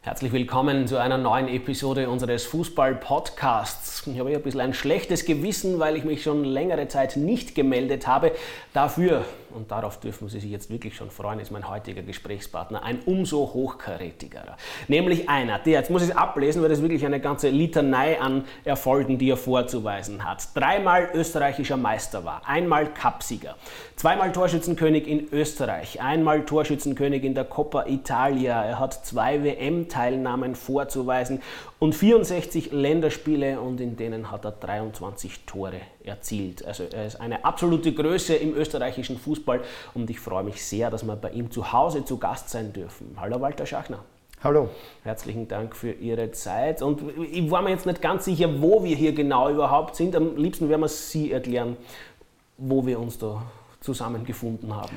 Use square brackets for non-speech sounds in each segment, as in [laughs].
Herzlich willkommen zu einer neuen Episode unseres Fußball-Podcasts. Ich habe ein bisschen ein schlechtes Gewissen, weil ich mich schon längere Zeit nicht gemeldet habe. Dafür, und darauf dürfen Sie sich jetzt wirklich schon freuen, ist mein heutiger Gesprächspartner ein umso hochkarätigerer. Nämlich einer, der, jetzt muss ich es ablesen, weil das wirklich eine ganze Litanei an Erfolgen, die er vorzuweisen hat. Dreimal österreichischer Meister war, einmal Cupsieger, zweimal Torschützenkönig in Österreich, einmal Torschützenkönig in der Coppa Italia. Er hat zwei WM Teilnahmen vorzuweisen und 64 Länderspiele und in denen hat er 23 Tore erzielt. Also er ist eine absolute Größe im österreichischen Fußball und ich freue mich sehr, dass wir bei ihm zu Hause zu Gast sein dürfen. Hallo Walter Schachner. Hallo. Herzlichen Dank für Ihre Zeit. Und ich war mir jetzt nicht ganz sicher, wo wir hier genau überhaupt sind. Am liebsten werden wir Sie erklären, wo wir uns da zusammengefunden haben.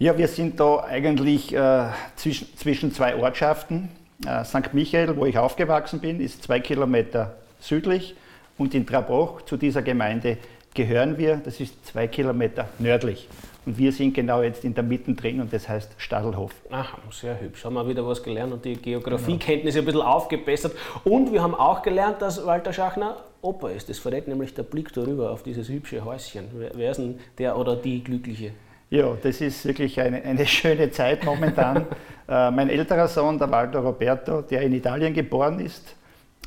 Ja, wir sind da eigentlich äh, zwischen, zwischen zwei Ortschaften. Äh, St. Michael, wo ich aufgewachsen bin, ist zwei Kilometer südlich und in Trabach zu dieser Gemeinde gehören wir. Das ist zwei Kilometer nördlich. Und wir sind genau jetzt in der Mitte drin und das heißt Stadelhof. Ach, sehr hübsch. Haben wir wieder was gelernt und die Geografiekenntnisse ein bisschen aufgebessert. Und wir haben auch gelernt, dass Walter Schachner Opa ist. Das verrät nämlich der Blick darüber auf dieses hübsche Häuschen. Wer ist denn der oder die Glückliche? Ja, das ist wirklich eine, eine schöne Zeit momentan. [laughs] äh, mein älterer Sohn, der Walter Roberto, der in Italien geboren ist,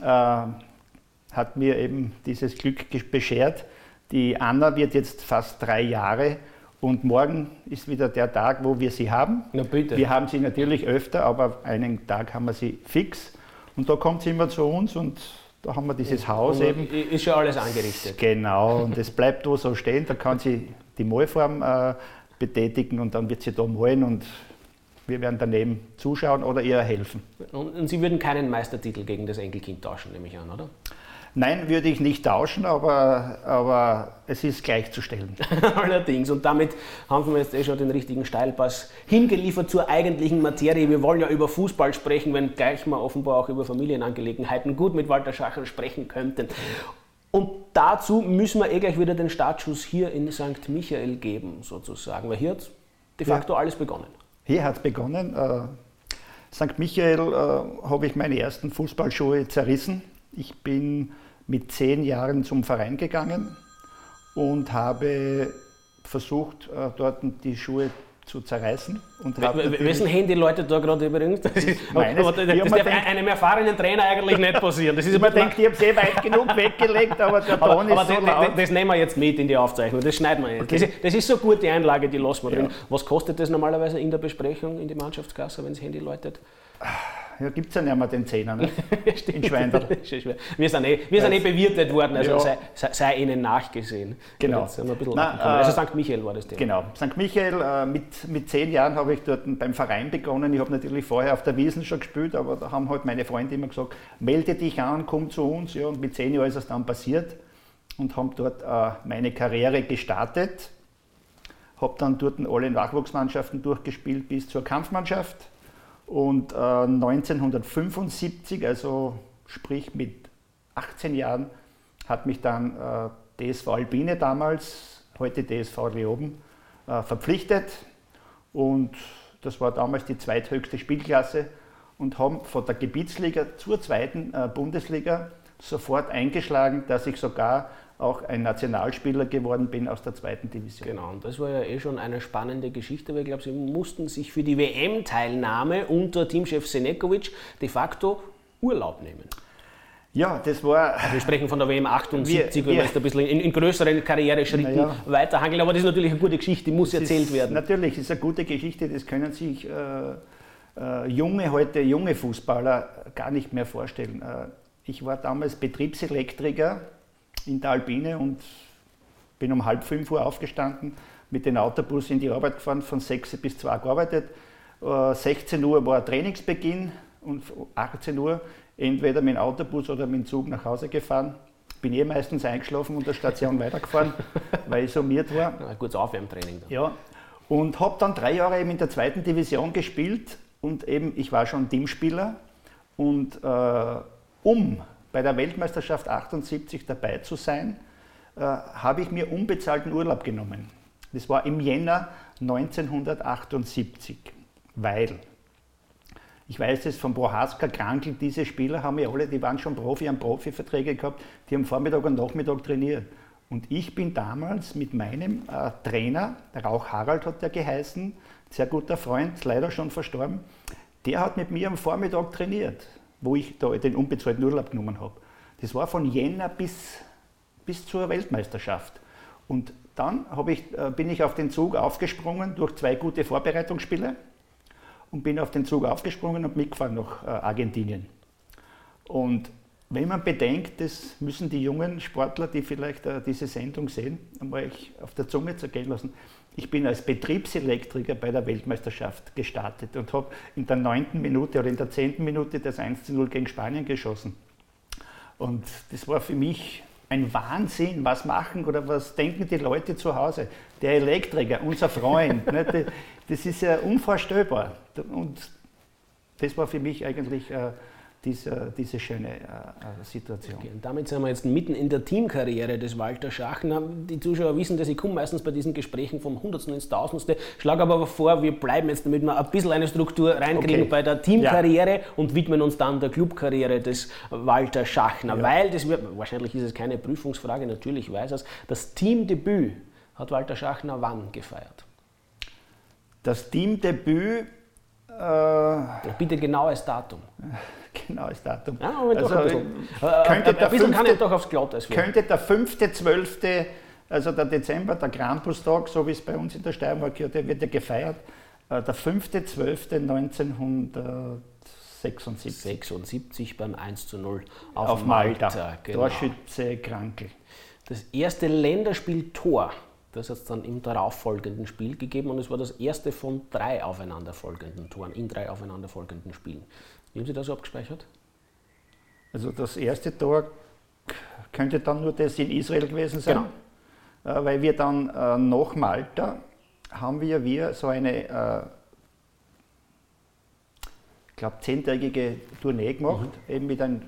äh, hat mir eben dieses Glück beschert. Die Anna wird jetzt fast drei Jahre und morgen ist wieder der Tag, wo wir sie haben. Na bitte. Wir haben sie natürlich öfter, aber einen Tag haben wir sie fix. Und da kommt sie immer zu uns und da haben wir dieses Haus Und eben. Ist schon alles angerichtet. Genau, und es bleibt da so stehen, da kann sie die Malform äh, betätigen und dann wird sie da malen und wir werden daneben zuschauen oder ihr helfen. Und, Sie würden keinen Meistertitel gegen das Enkelkind tauschen, nehme ich an, oder? Nein, würde ich nicht tauschen, aber, aber es ist gleichzustellen. [laughs] Allerdings. Und damit haben wir jetzt eh schon den richtigen Steilpass hingeliefert zur eigentlichen Materie. Wir wollen ja über Fußball sprechen, wenn gleich mal offenbar auch über Familienangelegenheiten gut mit Walter Schacher sprechen könnten. Und dazu müssen wir eh gleich wieder den Startschuss hier in St. Michael geben, sozusagen. Weil hier hat de facto ja. alles begonnen. Hier hat es begonnen. Äh, St. Michael äh, habe ich meine ersten Fußballschuhe zerrissen. Ich bin mit zehn Jahren zum Verein gegangen und habe versucht, äh, dort die Schuhe zu zerreißen. Und Wessen Handy läutet da gerade übrigens? Das, ist, [laughs] Meines, das, das darf einem erfahrenen Trainer eigentlich nicht passieren. Das ist man denkt, ich habe es eh weit genug [laughs] weggelegt, aber der Ton aber, ist aber so das, laut. Das nehmen wir jetzt mit in die Aufzeichnung, das schneiden wir jetzt. Okay. Das, ist, das, ist, so gut, die Einlage, die lassen wir ja. drin. Was kostet das normalerweise in der Besprechung in die Mannschaftskasse, wenn das Handy läutet? Ja, gibt es ja nicht mehr den Zehner ne? [laughs] in [laughs] wir sind eh, wir sind eh bewirtet worden, also ja. sei, sei, ihnen nachgesehen. Genau. Na, also St. Michael war das Thema. Genau. St. Michael, äh, mit, mit zehn Jahren habe ich dort beim Verein begonnen. Ich habe natürlich vorher auf der Wiesen schon gespielt, aber da haben halt meine Freunde immer gesagt, melde dich an, komm zu uns. Ja, und mit zehn Jahren ist es dann passiert und haben dort äh, meine Karriere gestartet. Habe dann dort alle Nachwuchsmannschaften durchgespielt bis zur Kampfmannschaft und äh, 1975, also sprich mit 18 Jahren, hat mich dann äh, DSV Albine damals, heute DSV Leoben, äh, verpflichtet. Und das war damals die zweithöchste Spielklasse und haben von der Gebietsliga zur zweiten äh, Bundesliga sofort eingeschlagen, dass ich sogar auch ein Nationalspieler geworden bin aus der zweiten Division. Genau, und das war ja eh schon eine spannende Geschichte, weil ich glaube, Sie mussten sich für die WM-Teilnahme unter Teamchef Senekovic de facto Urlaub nehmen. Ja, das war. Wir sprechen von der WM 78, wir, wenn wir jetzt ein bisschen in, in größeren Karriereschritten ja. weiterhangeln. Aber das ist natürlich eine gute Geschichte, die muss erzählt ist, werden. Natürlich, ist eine gute Geschichte, das können sich äh, äh, junge, heute junge Fußballer gar nicht mehr vorstellen. Äh, ich war damals Betriebselektriker in der Alpine und bin um halb fünf Uhr aufgestanden, mit dem Autobus in die Arbeit gefahren, von sechs bis zwei gearbeitet. 16 äh, Uhr war Trainingsbeginn und 18 Uhr entweder mit dem Autobus oder mit dem Zug nach Hause gefahren. Bin eh meistens eingeschlafen und der Station [laughs] weitergefahren, weil ich summiert war. Ein gutes Aufwärmtraining. Dann. Ja, und habe dann drei Jahre eben in der zweiten Division gespielt und eben, ich war schon Teamspieler und äh, um bei der Weltmeisterschaft 78 dabei zu sein, äh, habe ich mir unbezahlten Urlaub genommen. Das war im Jänner 1978, weil Ich weiß es von Prohaska, Krankel, diese Spieler haben ja alle, die waren schon Profi, haben Profiverträge gehabt, die haben Vormittag und Nachmittag trainiert. Und ich bin damals mit meinem äh, Trainer, der Rauch Harald hat der geheißen, sehr guter Freund, leider schon verstorben, der hat mit mir am Vormittag trainiert, wo ich da den unbezahlten Urlaub genommen habe. Das war von Jänner bis, bis zur Weltmeisterschaft. Und dann ich, äh, bin ich auf den Zug aufgesprungen durch zwei gute Vorbereitungsspiele und bin auf den Zug aufgesprungen und mitgefahren nach äh, Argentinien. Und wenn man bedenkt, das müssen die jungen Sportler, die vielleicht äh, diese Sendung sehen, einmal auf der Zunge zergehen lassen. Ich bin als Betriebselektriker bei der Weltmeisterschaft gestartet und habe in der neunten Minute oder in der zehnten Minute das 1 0 gegen Spanien geschossen. Und das war für mich ein Wahnsinn. Was machen oder was denken die Leute zu Hause? Der Elektriker, unser Freund, [laughs] ne, das ist ja unvorstellbar. Und das war für mich eigentlich äh, diese, diese schöne äh, äh, Situation. Okay, und damit sind wir jetzt mitten in der Teamkarriere des Walter Schachner. Die Zuschauer wissen dass ich komme meistens bei diesen Gesprächen vom Hundertsten ins Tausendste. Schlage aber vor, wir bleiben jetzt, damit wir ein bisschen eine Struktur reinkriegen okay. bei der Teamkarriere ja. und widmen uns dann der Clubkarriere des Walter Schachner. Ja. Weil, das wird, wahrscheinlich ist es keine Prüfungsfrage, natürlich weiß es, das Teamdebüt hat Walter Schachner wann gefeiert? Das Teamdebüt. Äh, Bitte genaues Datum. [laughs] genaues Datum. Ja, aber also, ein bisschen. Äh, könnte ein, ein bisschen kann ich doch aufs Glatteis Könnte der 5.12., also der Dezember, der Krampustag, so wie es bei uns in der Steiermark ja, der wird ja gefeiert, äh, der 5.12.1976. 76 beim 1 zu 0 auf, auf Malta. Malta genau. Torschütze Krankel. Das erste Länderspiel-Tor das hat es dann im darauffolgenden Spiel gegeben und es war das erste von drei aufeinanderfolgenden Toren, in drei aufeinanderfolgenden Spielen. Wie haben Sie das so abgespeichert? Also das erste Tor könnte dann nur das in Israel gewesen sein, genau. Äh, weil wir dann äh, nach Malta haben wir, wir so eine, äh, ich glaube, zehntägige Tournee gemacht, mhm. eben mit einem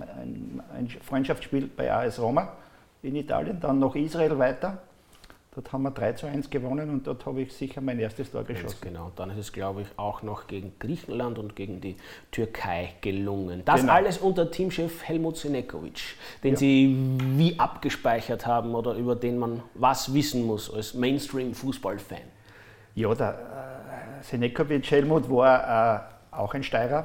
ein, ein Freundschaftsspiel bei AS Roma in Italien, dann nach Israel weiter Dort haben wir 3 zu 1 gewonnen und dort habe ich sicher mein erstes Tor geschossen. Genau, dann ist es, glaube ich, auch noch gegen Griechenland und gegen die Türkei gelungen. Das genau. alles unter Teamchef Helmut Senekovic, den ja. Sie wie abgespeichert haben oder über den man was wissen muss als Mainstream-Fußballfan. Ja, der äh, Senekovic Helmut war äh, auch ein Steirer,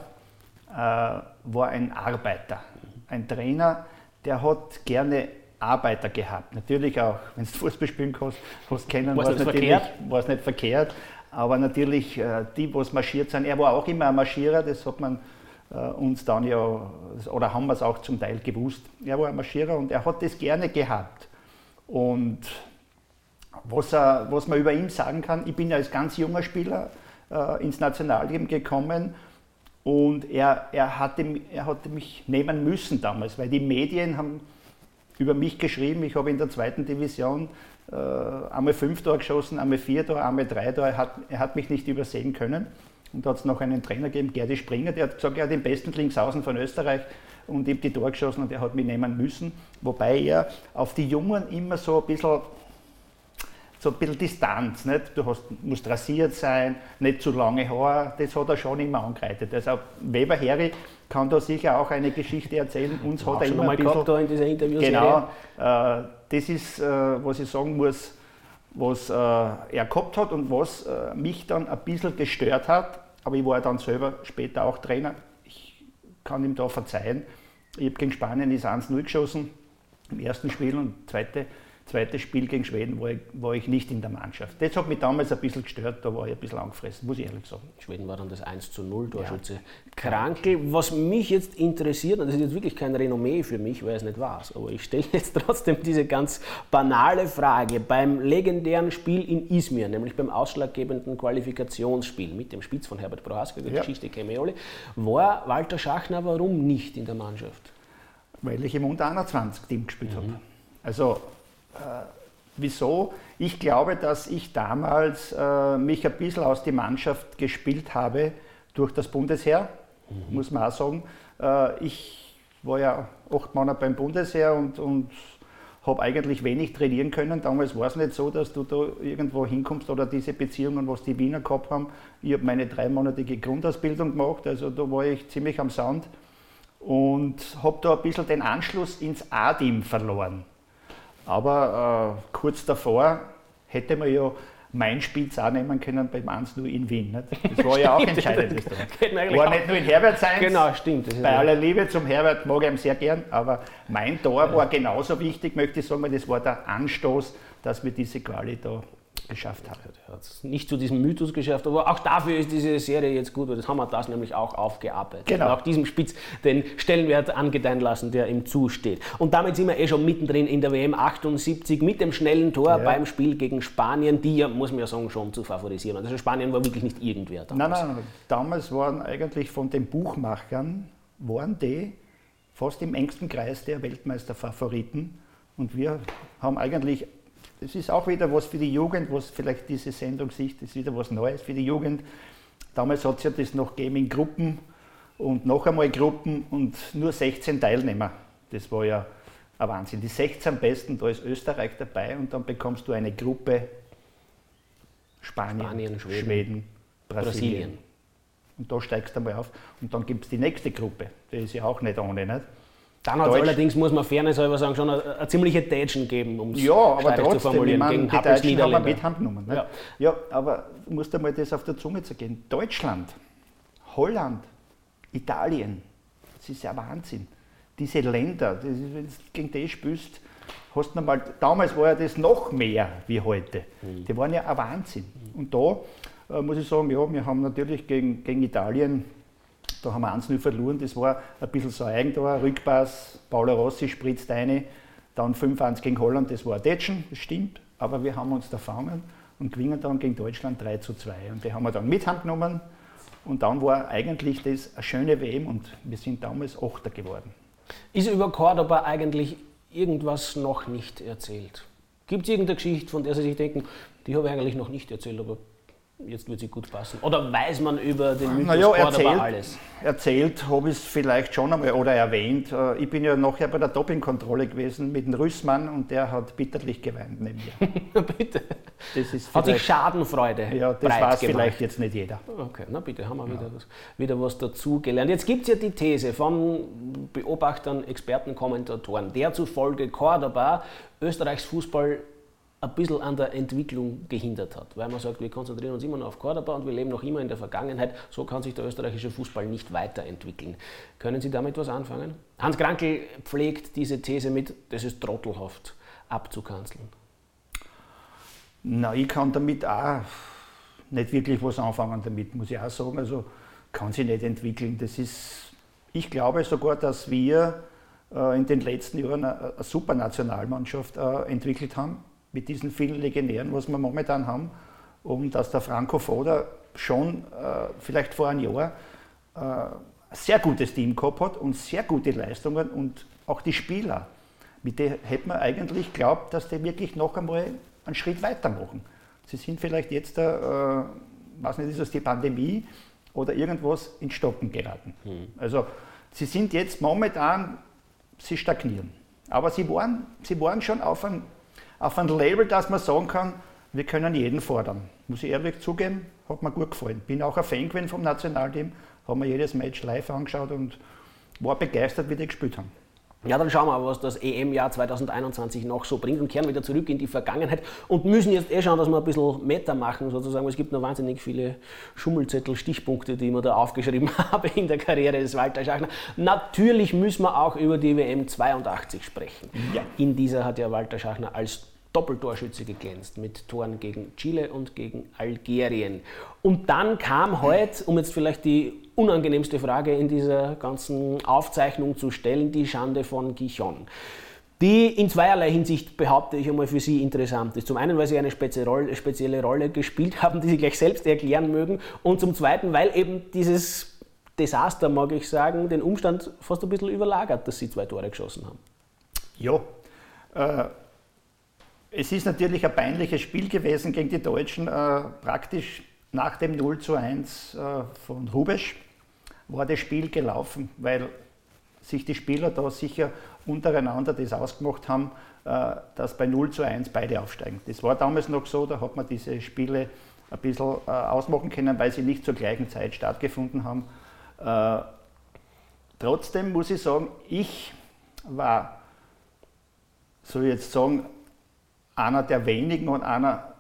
äh, war ein Arbeiter, ein Trainer, der hat gerne Arbeiter gehabt. Natürlich auch, wenn du [laughs] Fußball spielen kannst, hast kennen, war es natürlich war's nicht verkehrt. Aber natürlich äh, die, was marschiert sind, er war auch immer ein Marschierer, das hat man äh, uns dann ja, oder haben wir es auch zum Teil gewusst. Er war ein Marschierer und er hat das gerne gehabt. Und was, er, was man über ihn sagen kann, ich bin als ganz junger Spieler äh, ins Nationalleben gekommen und er, er, hatte, er hatte mich nehmen müssen damals, weil die Medien haben über mich geschrieben. Ich habe in der zweiten Division äh, einmal fünf Tore geschossen, einmal vier Tore, einmal drei Tore. Er hat, er hat mich nicht übersehen können. Und da hat es noch einen Trainer gegeben, Gerdi Springer, der hat gesagt, er hat den besten Linksaußen von Österreich und habe die Tore geschossen und er hat mich nehmen müssen. Wobei er auf die Jungen immer so ein bisschen so ein bisschen Distanz. Nicht? Du hast, musst rasiert sein, nicht zu lange Haare, das hat er schon immer angreitet. Also Weber Heri kann da sicher auch eine Geschichte erzählen. Uns hat er immer mal ein bisschen, da in dieser Interviews Genau, äh, das ist, äh, was ich sagen muss, was äh, er gehabt hat und was äh, mich dann ein bisschen gestört hat. Aber ich war dann selber später auch Trainer. Ich kann ihm da verzeihen. Ich habe gegen Spanien ist 1-0 geschossen im ersten Spiel und zweite zweites Spiel gegen Schweden war ich, war ich, nicht in der Mannschaft. Das hat mich damals ein bisschen gestört, da war ich ein bisschen angefressen, muss ich ehrlich sagen. Schweden war dann das 1 zu 0 Torschütze ja. Krankel. Was mich jetzt interessiert, und das ist jetzt wirklich kein Renommee für mich, weil es nicht war, aber ich stelle jetzt [laughs] trotzdem diese ganz banale Frage. Beim legendären Spiel in Izmir, nämlich beim ausschlaggebenden Qualifikationsspiel mit dem Spitz von Herbert Prohaska, die ja. Geschichte alle, war Walter Schachner warum nicht in der Mannschaft? Weil ich im Unter-21-Team gespielt mhm. habe. Also wieso? Ich glaube, dass ich damals äh, mich ein bisschen aus der Mannschaft gespielt habe durch das Bundesheer, mhm. muss man auch sagen. Äh, ich war ja acht Monate beim Bundesheer und, und habe eigentlich wenig trainieren können. Damals war es nicht so, dass du da irgendwo hinkommst oder diese Beziehungen, was die Wiener gehabt haben. Ich habe meine dreimonatige Grundausbildung gemacht, also da war ich ziemlich am Sound und habe da ein bisschen den Anschluss ins A-Team verloren. Aber äh, kurz davor hätte man ja mein Spitz auch nehmen können beim 1-0 in Wien. Nicht? Das war ja auch [laughs] entscheidend. [laughs] war nicht nur in Herbert sein. Genau, stimmt. Bei aller Liebe zum Herbert mag ich ihn sehr gern, aber mein Tor war genauso wichtig, möchte ich sagen, weil das war der Anstoß, dass wir diese Quali da geschafft hat. Er hat es nicht zu diesem Mythos geschafft, aber auch dafür ist diese Serie jetzt gut, weil das haben wir das nämlich auch aufgearbeitet. Genau. Und auch diesem Spitz den Stellenwert angedeihen lassen, der ihm zusteht. Und damit sind wir eh schon mittendrin in der WM 78 mit dem schnellen Tor ja. beim Spiel gegen Spanien, die ja, muss man ja sagen, schon zu favorisieren. Also Spanien war wirklich nicht irgendwer damals. Nein, nein, damals waren eigentlich von den Buchmachern, waren die fast im engsten Kreis der Weltmeisterfavoriten. Und wir haben eigentlich das ist auch wieder was für die Jugend, was vielleicht diese Sendung sieht, das ist wieder was Neues für die Jugend. Damals hat es ja das noch gegeben in Gruppen und noch einmal Gruppen und nur 16 Teilnehmer. Das war ja ein Wahnsinn. Die 16 Besten, da ist Österreich dabei und dann bekommst du eine Gruppe Spanien, Spanien Schweden, Schweden Brasilien. Brasilien. Und da steigst du einmal auf. Und dann gibt es die nächste Gruppe. Die ist ja auch nicht ohne. Nicht? Dann hat es allerdings, muss man fairness halber sagen, schon eine, eine ziemliche Tätschen geben, um es ja, aber trotzdem, zu formulieren. Meine, gegen die Deutschen haben wir mit Hand genommen. Ja. ja, aber du musst einmal das auf der Zunge zergehen. Deutschland, Holland, Italien, das ist ja Wahnsinn. Diese Länder, das ist, wenn du gegen die spielst, hast du mal, damals war ja das noch mehr wie heute. Mhm. Die waren ja ein Wahnsinn. Und da äh, muss ich sagen, ja, wir haben natürlich gegen, gegen Italien da haben wir 1-0 verloren. Das war ein bisschen so ein Eigentor. Rückpass, Paolo Rossi spritzt eine. Dann 5-1 gegen Holland, das war ein Tätschen, das stimmt. Aber wir haben uns da fangen und gewinnen dann gegen Deutschland 3 zu 2. Und die haben wir dann mit genommen. Und dann war eigentlich das eine schöne WM und wir sind damals Achter geworden. Ist über Cordoba eigentlich irgendwas noch nicht erzählt? Gibt es irgendeine Geschichte, von der Sie sich denken, die habe ich eigentlich noch nicht erzählt, aber jetzt wird sie gut passen? Oder weiß man über den Mythos naja, erzählt, alles? Erzählt habe ich es vielleicht schon einmal oder erwähnt. Äh, ich bin ja nachher bei der Dopingkontrolle gewesen mit dem Rüssmann und der hat bitterlich geweint neben mir. [laughs] bitte. hat sich Schadenfreude Ja, das weiß vielleicht jetzt nicht jeder. Okay, na bitte, haben wir ja. wieder, was, wieder was dazu gelernt. Jetzt gibt es ja die These von Beobachtern, Experten, Kommentatoren, der zufolge Cordoba Österreichs Fußball ein bisschen an der Entwicklung gehindert hat, weil man sagt, wir konzentrieren uns immer noch auf Cordoba und wir leben noch immer in der Vergangenheit. So kann sich der österreichische Fußball nicht weiterentwickeln. Können Sie damit was anfangen? Hans Krankel pflegt diese These mit, das ist trottelhaft abzukanzeln. Na, ich kann damit auch nicht wirklich was anfangen damit, muss ich auch sagen. Also kann sich nicht entwickeln. Das ist, ich glaube sogar, dass wir äh, in den letzten Jahren eine, eine super Nationalmannschaft äh, entwickelt haben mit diesen vielen Legionären, was wir momentan haben, und dass der Franco Foda schon äh, vielleicht vor einem Jahr äh, ein sehr gutes Team gehabt hat und sehr gute Leistungen und auch die Spieler. Mit denen hätte man eigentlich glaubt, dass die wirklich noch einmal einen Schritt weitermachen. Sie sind vielleicht jetzt, äh, weiß nicht, ist das die Pandemie oder irgendwas in Stocken geraten. Mhm. Also sie sind jetzt momentan, sie stagnieren. Aber sie waren, sie waren schon auf einem auf ein Label, dass man sagen kann, wir können jeden fordern. Muss ich ehrlich zugeben, hat mir gut gefallen. Bin auch ein Fan gewesen vom Nationalteam, habe mir jedes Match live angeschaut und war begeistert, wie die gespielt haben. Ja, dann schauen wir, was das EM-Jahr 2021 noch so bringt und kehren wieder zurück in die Vergangenheit und müssen jetzt eh schauen, dass wir ein bisschen Meta machen, sozusagen. Es gibt noch wahnsinnig viele Schummelzettel, Stichpunkte, die mir da aufgeschrieben [laughs] habe in der Karriere des Walter Schachner. Natürlich müssen wir auch über die WM 82 sprechen. Ja. In dieser hat ja Walter Schachner als Doppeltorschütze geglänzt mit Toren gegen Chile und gegen Algerien. Und dann kam heute, um jetzt vielleicht die unangenehmste Frage in dieser ganzen Aufzeichnung zu stellen, die Schande von Gichon. Die in zweierlei Hinsicht, behaupte ich einmal, für Sie interessant ist. Zum einen, weil Sie eine spezielle Rolle gespielt haben, die Sie gleich selbst erklären mögen. Und zum zweiten, weil eben dieses Desaster, mag ich sagen, den Umstand fast ein bisschen überlagert, dass Sie zwei Tore geschossen haben. Ja, äh, es ist natürlich ein peinliches Spiel gewesen gegen die Deutschen, äh, praktisch nach dem 0 zu 1 äh, von Rubesch war das Spiel gelaufen, weil sich die Spieler da sicher untereinander das ausgemacht haben, äh, dass bei 0 zu 1 beide aufsteigen. Das war damals noch so, da hat man diese Spiele ein bisschen äh, ausmachen können, weil sie nicht zur gleichen Zeit stattgefunden haben. Äh, trotzdem muss ich sagen, ich war, soll ich jetzt sagen, einer der wenigen und einer,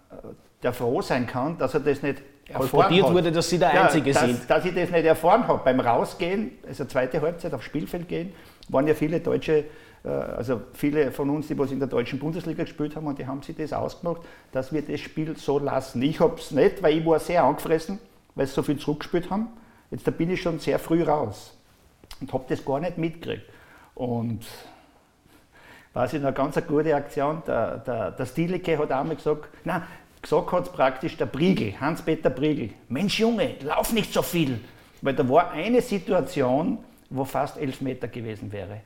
der froh sein kann, dass er das nicht erfahren hat. wurde, dass Sie der Einzige ja, dass, sind. Dass ich das nicht erfahren habe. Beim Rausgehen, also zweite Halbzeit aufs Spielfeld gehen, waren ja viele Deutsche äh, also viele von uns, die was in der deutschen Bundesliga gespielt haben, und die haben sich das ausgemacht, dass wir das Spiel so lassen. Ich habe es nicht, weil ich war sehr angefressen, weil sie so viel zurückgespielt haben. Jetzt da bin ich schon sehr früh raus und habe das gar nicht mitgekriegt. Und weiß ich noch, ganz eine gute Aktion, der, der, der Stilike hat einmal gesagt, nein, gesagt hat es praktisch der Briegel, Hans-Peter Briegel, Mensch Junge, lauf nicht so viel. Weil da war eine Situation, wo fast elf Meter gewesen wäre.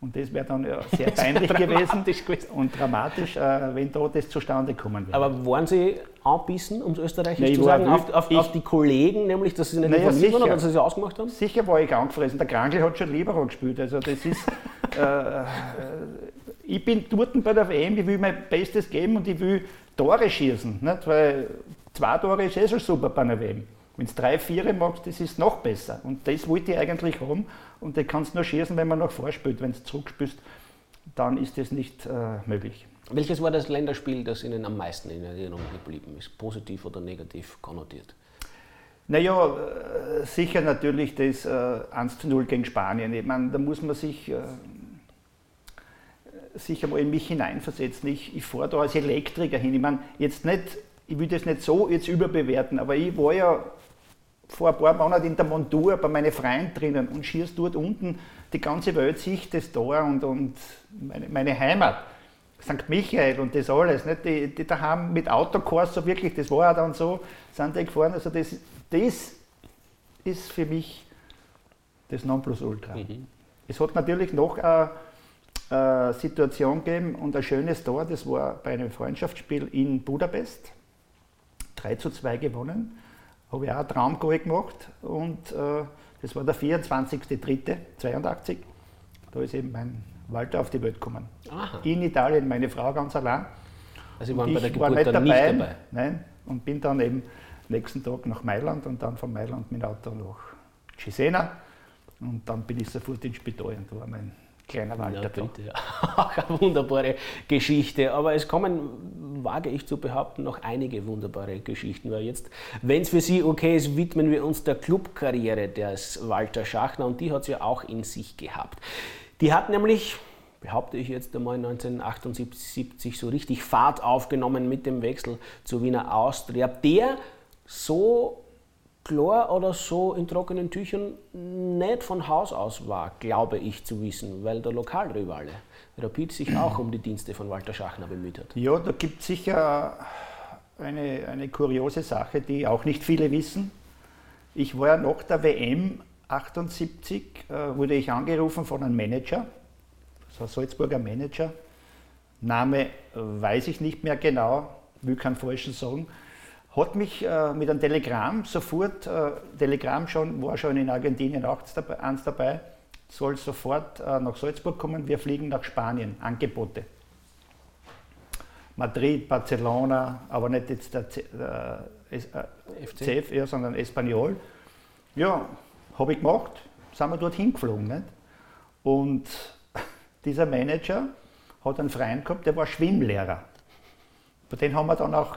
Und das wäre dann ja sehr [laughs] peinlich gewesen, gewesen, und dramatisch, äh, wenn da das zustande kommen wäre. Aber waren Sie anbissen, um es österreichisch Nein, zu sagen, auf, auf, auf, die Kollegen, nämlich, dass Sie nicht naja, informiert waren oder dass Sie sie ausgemacht haben? Sicher war ich angefressen. Der Krankel hat schon Libero gespielt. Also das ist, [laughs] äh, äh, ich bin dort bei der WM, ich will mein Bestes geben und ich will Tore schießen. Nicht? Weil zwei Tore ist eh schon super bei einer WM. Wenn du drei, vier machst, das ist noch besser. Und das wollte ich eigentlich haben. Und das kannst du nur schießen, wenn man noch vorspielt. Wenn du zurückspielst, dann ist das nicht äh, möglich. Welches war das Länderspiel, das Ihnen am meisten in Erinnerung geblieben ist? Positiv oder negativ konnotiert? Naja, äh, sicher natürlich das äh, 1 zu 0 gegen Spanien. Ich meine, da muss man sich äh, sicher mal in mich hineinversetzen. Ich, ich fahre da als Elektriker hin. Ich meine, jetzt nicht, ich will das nicht so jetzt überbewerten, aber ich war ja vor ein paar Monaten in der Montur bei meinen Freunden drinnen und schießt dort unten die ganze Welt sich das da und, und meine, meine, Heimat. St. Michael und das alles. Nicht? Die, die daheim mit Autokurs so wirklich, das war dann so, sind die gefahren. Also das, das ist für mich das Nonplusultra. Mhm. Es hat natürlich noch eine, eine Situation gegeben und ein schönes Tor, das war bei einem Freundschaftsspiel in Budapest. 3 zu 2 gewonnen habe ich auch ein Traumgoal gemacht und äh, das war der 24.03.82. Da ist eben mein Walter auf die Welt gekommen. Aha. In Italien, meine Frau ganz allein. Also Sie waren bei der Geburt war nicht dabei, nicht dabei? Nein, und bin dann eben nächsten Tag nach Mailand und dann von Mailand mit dem Auto nach Cesena und dann bin ich sofort ins Spital und da war mein kleiner Walter ja, bitte, [laughs] ja. Eine wunderbare Geschichte. Aber es kommen, wage ich zu behaupten, noch einige wunderbare Geschichten. Weil jetzt, wenn es für Sie okay ist, widmen wir uns der Clubkarriere des Walter Schachner und die hat es ja auch in sich gehabt. Die hat nämlich behaupte ich jetzt einmal 1978 so richtig Fahrt aufgenommen mit dem Wechsel zur Wiener Austria, der so klar oder so in trockenen Tüchern nicht von Haus aus war, glaube ich zu wissen, weil der Lokalrivale Rapid sich auch um die Dienste von Walter Schachner bemüht hat. Ja, da gibt es sicher eine, eine kuriose Sache, die auch nicht viele wissen. Ich war ja nach der WM 78, äh, wurde ich angerufen von einem Manager, so ein Salzburger Manager. Name weiß ich nicht mehr genau, will keinen falschen sagen hat mich äh, mit einem Telegramm sofort, äh, Telegramm schon, war schon in Argentinien auch dabei, eins dabei, soll sofort äh, nach Salzburg kommen, wir fliegen nach Spanien, Angebote. Madrid, Barcelona, aber nicht jetzt der C, äh, äh CF, sondern Espanyol. Ja, habe ich gemacht, sind wir dorthin geflogen. Nicht? Und [laughs] dieser Manager hat einen Freund gehabt, der war Schwimmlehrer. Bei den haben wir dann auch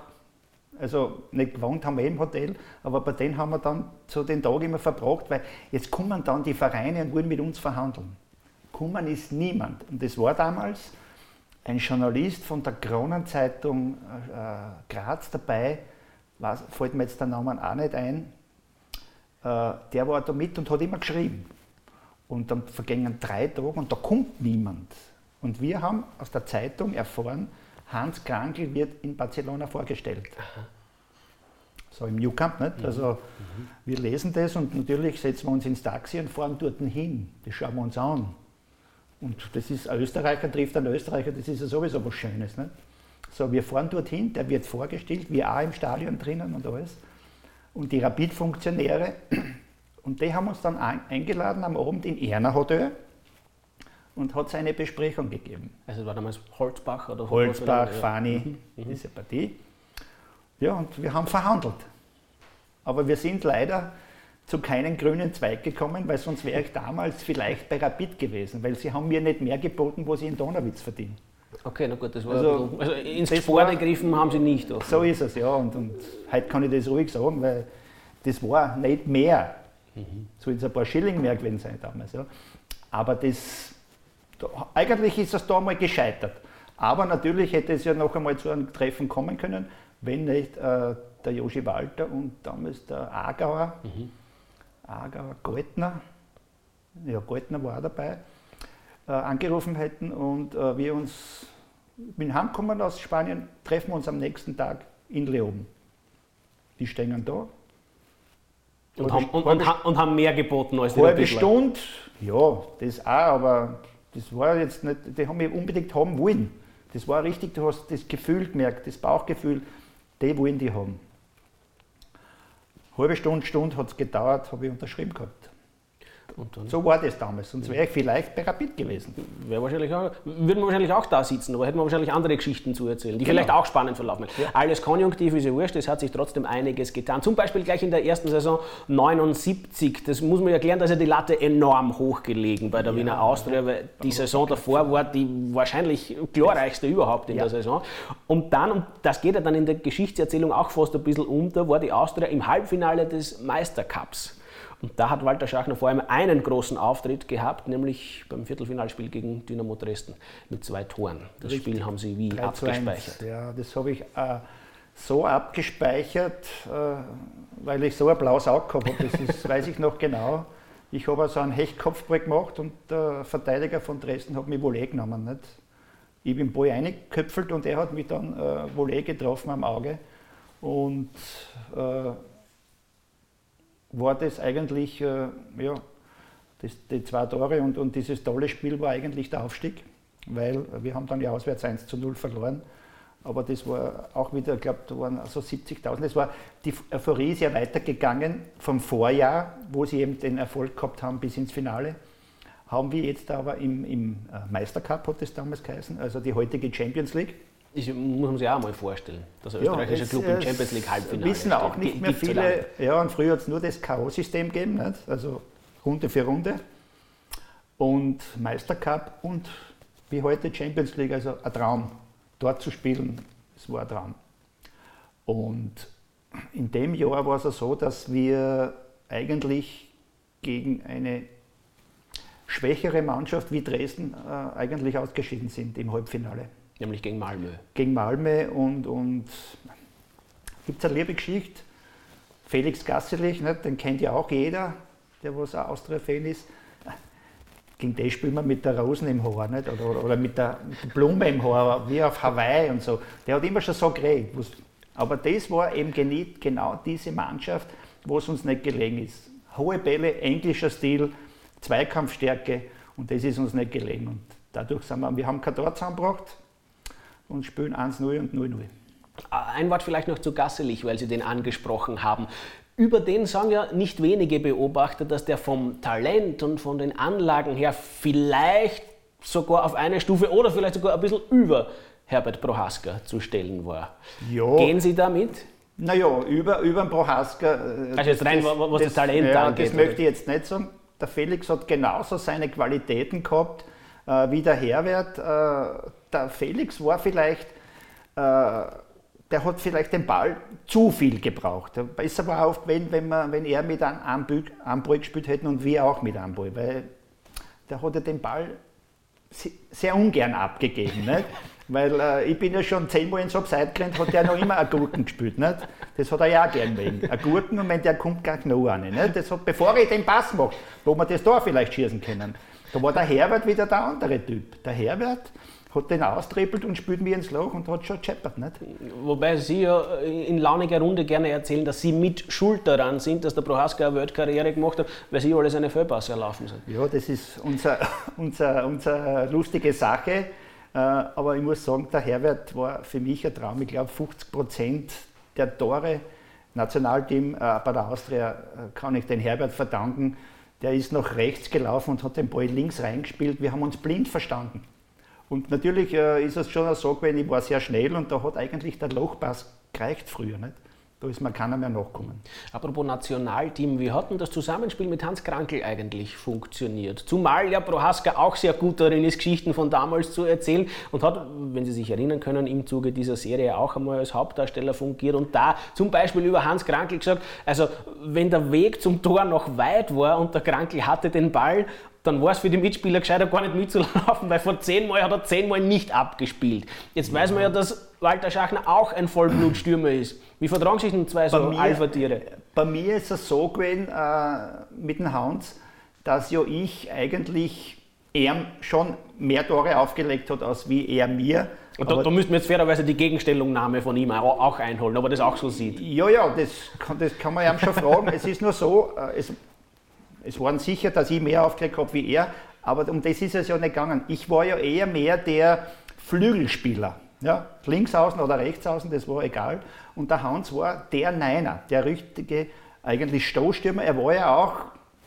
also nicht gewohnt haben wir im Hotel, aber bei denen haben wir dann so den Tag immer verbracht, weil jetzt kommen dann die Vereine und wollen mit uns verhandeln. Kommen ist niemand. Und das war damals ein Journalist von der Kronenzeitung äh, Graz dabei, was, fällt mir jetzt der Name auch nicht ein, äh, der war da mit und hat immer geschrieben. Und dann vergingen drei Tage und da kommt niemand. Und wir haben aus der Zeitung erfahren, Hans Krankel wird in Barcelona vorgestellt. Aha. So im New Camp, nicht? Mhm. Also mhm. wir lesen das und natürlich setzen wir uns ins Taxi und fahren dort hin. Das schauen wir uns an. Und das ist, ein Österreicher trifft einen Österreicher, das ist ja sowieso was Schönes. Nicht? So, wir fahren dorthin, der wird vorgestellt, wir auch im Stadion drinnen und alles. Und die Rapid-Funktionäre, [clears throat] und die haben uns dann eingeladen am Abend in Erna Hotel und hat seine Besprechung gegeben. Also war damals Holzbach oder Holzbach, Fani, mhm. mhm. diese Partie. Ja, und wir haben verhandelt. Aber wir sind leider zu keinem grünen Zweig gekommen, weil sonst wäre ich damals vielleicht bei Rapid gewesen, weil sie haben mir nicht mehr geboten, wo sie in Donauwitz verdienen. Okay, na gut, das war also, also ins Sport gegriffen haben sie nicht. Auch. So ist es, ja. Und, und heute kann ich das ruhig sagen, weil das war nicht mehr. Mhm. So jetzt ein paar Schilling mehr gewesen sein damals. Ja. Aber das, eigentlich ist es da mal gescheitert. Aber natürlich hätte es ja noch einmal zu einem Treffen kommen können, wenn nicht äh, der Joshi Walter und damals der Aargauer, mhm. Aargauer Goldner, ja, Goldner war auch dabei, äh, angerufen hätten und äh, wir uns, bin heimgekommen aus Spanien, treffen wir uns am nächsten Tag in Leoben. Die stehen da. Und, haben, und, und, und haben mehr geboten als die Halbe Stunde, ja, das auch, aber das war jetzt nicht, die haben mich unbedingt haben wollen. Das war richtig, du hast das Gefühl gemerkt, das Bauchgefühl, die wollen die haben. Halbe Stunde, Stunde hat es gedauert, habe ich unterschrieben gehabt so war das damals, sonst wäre ich vielleicht bei Rapid gewesen. Wäre wahrscheinlich auch, würden wir wahrscheinlich auch da sitzen, aber hätten wir wahrscheinlich andere Geschichten zu erzählen, die genau. vielleicht auch spannend verlaufen. Ja. Alles konjunktiv ist ja wurscht, es hat sich trotzdem einiges getan. Zum Beispiel gleich in der ersten Saison 79, das muss man erklären, da ist ja die Latte enorm hoch gelegen bei der ja, Wiener Austria, weil die Saison davor war die wahrscheinlich glorreichste überhaupt in ja. der Saison. Und dann, und das geht ja dann in der Geschichtserzählung auch fast ein bisschen unter, war die Austria im Halbfinale des Meistercups. Und da hat Walter Schachner vor allem einen großen Auftritt gehabt, nämlich beim Viertelfinalspiel gegen Dynamo Dresden mit zwei Toren. Das Richtig. Spiel haben Sie wie abgespeichert? Ja, das habe ich äh, so abgespeichert, äh, weil ich so ein blaues Auge gehabt habe. Das ist, [laughs] weiß ich noch genau. Ich habe also einen Hechtkopfball gemacht und der Verteidiger von Dresden hat mich Volley genommen. Nicht? Ich bin den Ball reingeköpfelt und er hat mich dann äh, Volley getroffen am Auge. Und äh, war das eigentlich, äh, ja, das, die zwei Tore und, und dieses tolle Spiel war eigentlich der Aufstieg, weil wir haben dann ja auswärts 1 zu 0 verloren. Aber das war auch wieder, ich glaube, da waren also 70.000. Das war, die Euphorie ist ja weitergegangen vom Vorjahr, wo sie eben den Erfolg gehabt haben bis ins Finale. Haben wir jetzt aber im, im äh, Meistercup, hat das damals geheißen, also die heutige Champions League, ich muss man sich auch mal vorstellen, dass ein österreichischer ja, Club im Champions League Halbfinale wissen auch steht. nicht mehr viele. Ja, und früher hat es nur das K.O.-System gegeben, nicht? also Runde für Runde. Und Meistercup und wie heute Champions League, also ein Traum. Dort zu spielen, das war ein Traum. Und in dem Jahr war es so, dass wir eigentlich gegen eine schwächere Mannschaft wie Dresden äh, eigentlich ausgeschieden sind im Halbfinale. Nämlich gegen Malmö. Gegen Malmö und, und gibt es eine liebe Geschichte. Felix Gasselich, nicht? den kennt ja auch jeder, der was ein Austria-Fan ist. Gegen den spielt man mit der Rosen im Haar nicht? Oder, oder mit, der, mit, der, Blume im Haar, wie auf Hawaii und so. Der hat immer schon so geredet. Aber das war eben genau diese Mannschaft, wo es uns nicht gelegen ist. Hohe Bälle, englischer Stil, Zweikampfstärke und das ist uns nicht gelegen. Und dadurch sind wir, wir haben kein Tor zusammengebracht, und spielen 1-0 und 0-0. Ein Wort vielleicht noch zu Gasselich, weil Sie den angesprochen haben. Über den sagen ja nicht wenige Beobachter, dass der vom Talent und von den Anlagen her vielleicht sogar auf eine Stufe oder vielleicht sogar ein bisschen über Herbert Prohaska zu stellen war. Ja. Gehen Sie damit? Naja, über, über den Prohaska. Äh, also jetzt rein, was das, das Talent ja, angeht. Das möchte ich jetzt nicht sagen. Der Felix hat genauso seine Qualitäten gehabt äh, wie der Herbert. Äh, der Felix war vielleicht, äh, der hat vielleicht den Ball zu viel gebraucht. Besser war auch, wenn, wenn, man, wenn er mit einem Anball gespielt hätte und wir auch mit Anball, weil der hat ja den Ball sehr ungern abgegeben. Nicht? [laughs] Weil äh, ich bin ja schon zehnmal in so Zeit gerannt, hat der noch immer einen Gurken gespielt. Nicht? Das hat er ja auch gern wegen. Ein Gurken und wenn der kommt, gar noch eine. Nicht? Das hat, bevor ich den Pass mache, wo wir das da vielleicht schießen können. Da war der Herbert wieder der andere Typ. Der Herbert, hat den austrippelt und spielt mir ins Loch und hat schon gescheppert. Nicht? Wobei Sie ja in launiger Runde gerne erzählen, dass Sie mit Schuld daran sind, dass der Prohaska eine Weltkarriere gemacht hat, weil Sie alle seine Fehlpasse erlaufen sind. Ja, das ist unsere [laughs] unser, unser lustige Sache. Äh, aber ich muss sagen, der Herbert war für mich ein Traum. Ich glaube, 50 Prozent der Tore Nationalteam äh, bei der Austria äh, kann ich den Herbert verdanken. der ist nach rechts gelaufen und hat den Ball links reingespielt. Wir haben uns blind verstanden. Und natürlich äh, ist es schon so gewesen, ich war sehr schnell und da hat eigentlich der Lochpass gereicht früher. Nicht? Da ist mir keiner mehr nachkommen. Apropos Nationalteam, wie hat denn das Zusammenspiel mit Hans Krankel eigentlich funktioniert? Zumal ja Prohaska auch sehr gut darin ist, Geschichten von damals zu erzählen und hat, wenn Sie sich erinnern können, im Zuge dieser Serie auch einmal als Hauptdarsteller fungiert und da zum Beispiel über Hans Krankel gesagt, also wenn der Weg zum Tor noch weit war und der Krankel hatte den Ball dann war es für die Mitspieler gescheiter, gar nicht mitzulaufen, [laughs] weil vor zehnmal hat er zehnmal nicht abgespielt. Jetzt weiß man ja, dass Walter Schachner auch ein Vollblutstürmer ist. Wie vertragen sich denn zwei so Alpha-Tiere? Bei mir ist es so gewesen äh, mit den Hounds, dass ja ich eigentlich er schon mehr Tore aufgelegt hat, als wie er mir. Und da, da müssten wir jetzt fairerweise die Gegenstellungnahme von ihm auch einholen, ob er das auch so sieht. Ja, ja, das kann, das kann man ja schon fragen. es ist nur so, äh, es, es waren sicher, dass ich mehr aufgelegt habe wie er, aber um das ist es ja nicht gegangen. Ich war ja eher mehr der Flügelspieler. Ja, links außen oder rechts außen, das war egal. Und der Hans war der Neiner, der richtige eigentlich Stoßstürmer. Er war ja auch,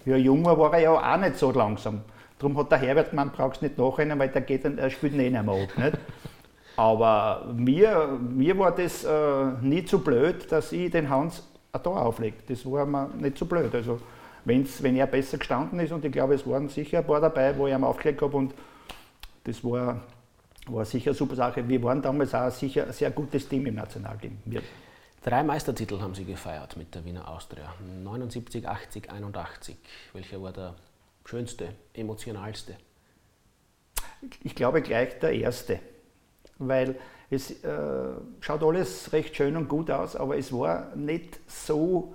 ja, junger war er ja auch nicht so langsam. Darum hat der Herbert, man braucht es nicht nachrennen, weil der geht, er spielt ihn eh nicht mehr ab. Nicht? Aber mir, mir war das äh, nie zu blöd, dass ich den Hans Tor auflege. Das war mir nicht zu blöd. Also, wenn's, wenn er besser gestanden ist, und ich glaube, es waren sicher ein paar dabei, wo ich ihn aufgelegt habe, und das war war sicher eine super Sache. Wir waren damals auch sicher ein sehr gutes Team im Nationalteam. Wir Drei Meistertitel haben Sie gefeiert mit der Wiener Austria. 79, 80, 81. Welcher war der schönste, emotionalste? Ich glaube gleich der erste. Weil es äh, schaut alles recht schön und gut aus, aber es war nicht so,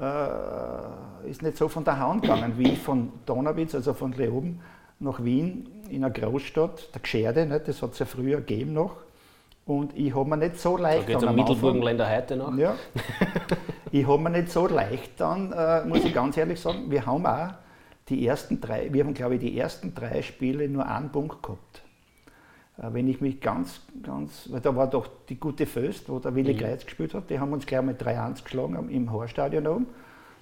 äh, ist nicht so von der Hand gegangen wie von Donauwitz, also von Leoben, nach Wien in einer Großstadt, der Gscherde, nicht? das hat es ja früher gegeben noch. Und ich habe mir nicht so leicht. Da geht es Mittelburgenländer heute noch. Ja. [laughs] ich habe mir nicht so leicht dann, äh, muss ich ganz ehrlich sagen, wir haben auch die ersten drei, wir haben glaube ich die ersten drei Spiele nur einen Punkt gehabt. Äh, wenn ich mich ganz, ganz, weil da war doch die gute Föst, wo der Willi mhm. Kreuz gespielt hat, die haben uns gleich mal 3-1 geschlagen im Horststadion oben.